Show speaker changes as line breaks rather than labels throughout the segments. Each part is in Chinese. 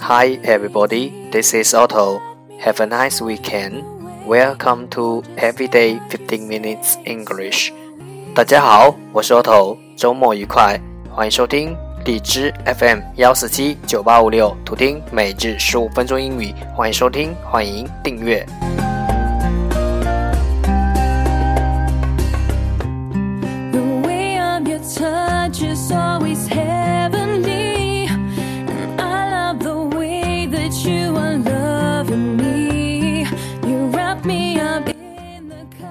Hi everybody, this is Otto. Have a nice weekend. Welcome to Everyday 15 Minutes English. 大家好，我是 Otto，周末愉快，欢迎收听荔枝 FM 幺四七九八五六，图听每日十五分钟英语，欢迎收听，欢迎订阅。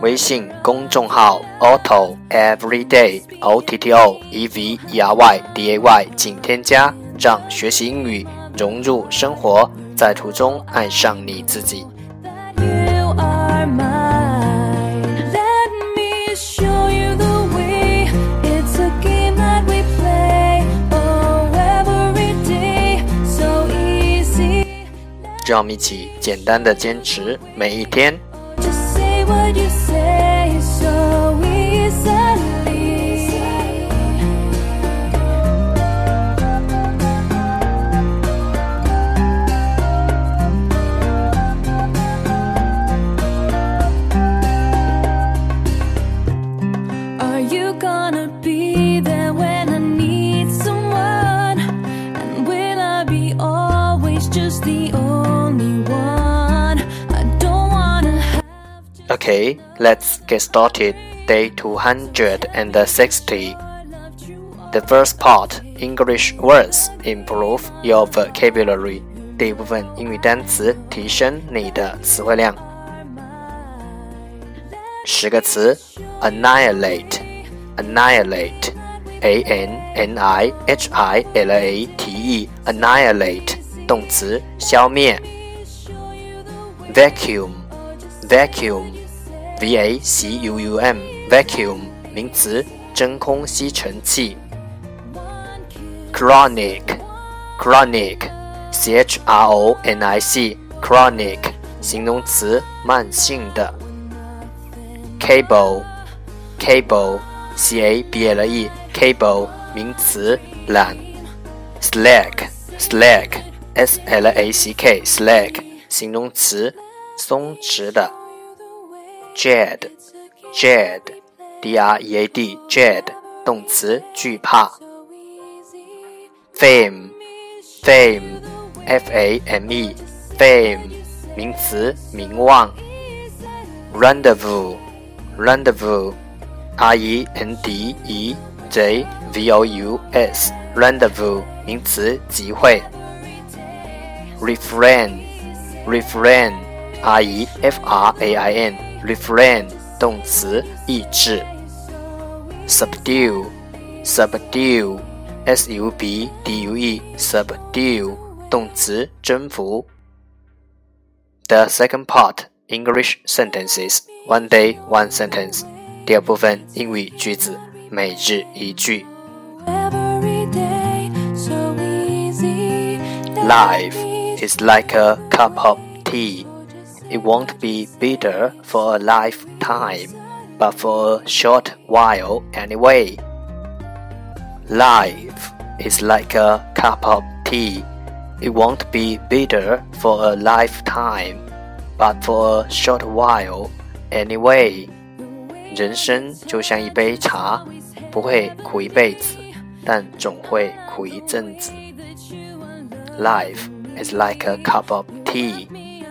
微信公众号 Otto Everyday O T T O E V E R Y D A Y，请添加，让学习英语融入生活，在途中爱上你自己。
that you are mine. Let me show you the way. It's a game that we play. Oh, every day, so easy.
让我们一起简单的坚持每一天。Okay, let's get started. Day 260. The first part, English words, improve your vocabulary. 第一部分英语单词，提升你的词汇量。十个词，annihilate，annihilate，a n n i h i l a t e，annihilate， 动词，消灭。vacuum，vacuum，v a c u u m，vacuum，名词，真空吸尘器。chronic，chronic，c h r o n i c，chronic，形容词，慢性的。cable，cable，c a b l e，cable，名词，缆。Slack slack 形容词，松弛的。dread，dread，d r e a d jade 动词，惧怕。fame，fame，f a m e，fame，名词，名望。rendezvous，rendezvous，r e n d e j v o u s，rendezvous，名词，集会。refrain，refrain，r e f r a i n，refrain，动词，抑制。subdue，subdue，s u b d u e，subdue，动词，征服。The second part English sentences one day one sentence。第二部分英语句子，每日一句。
every day, so easy.
Life is like a cup of tea. It won't be bitter for a lifetime, but for a short while anyway. Life is like a cup of tea. It won't be bitter for a lifetime, but for a short while anyway. 人生就像一杯茶，不会苦一辈子，但总会苦一阵子。Life is like a cup of tea.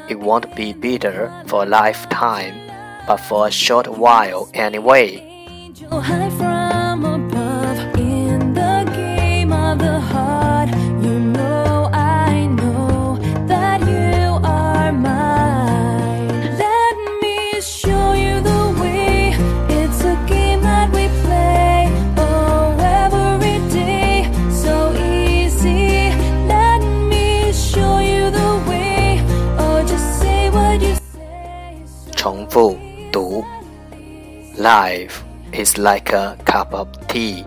It won't be bitter for a lifetime, but for a short while anyway. Life is like a cup of tea.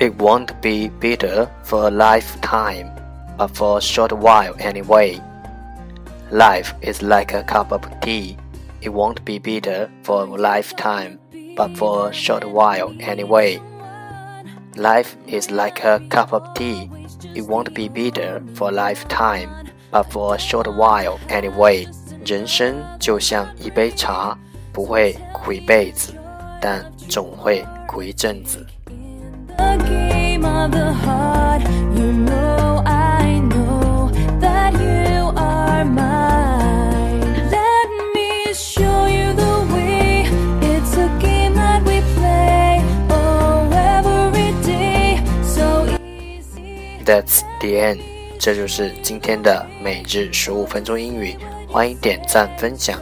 It won't be bitter for a lifetime, but for a short while anyway. Life is like a cup of tea. It won't be bitter for a lifetime, but for a short while anyway. Life is like a cup of tea. It won't be bitter for a lifetime, but for a short while anyway. 人生就像一杯茶， 不会苦一辈子，但总会苦一阵子。That's the end，。这就是今天的每日十五分钟英语。欢迎点赞分享，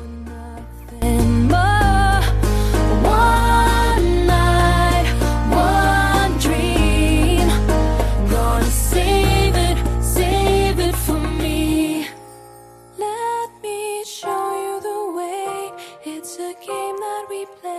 we play.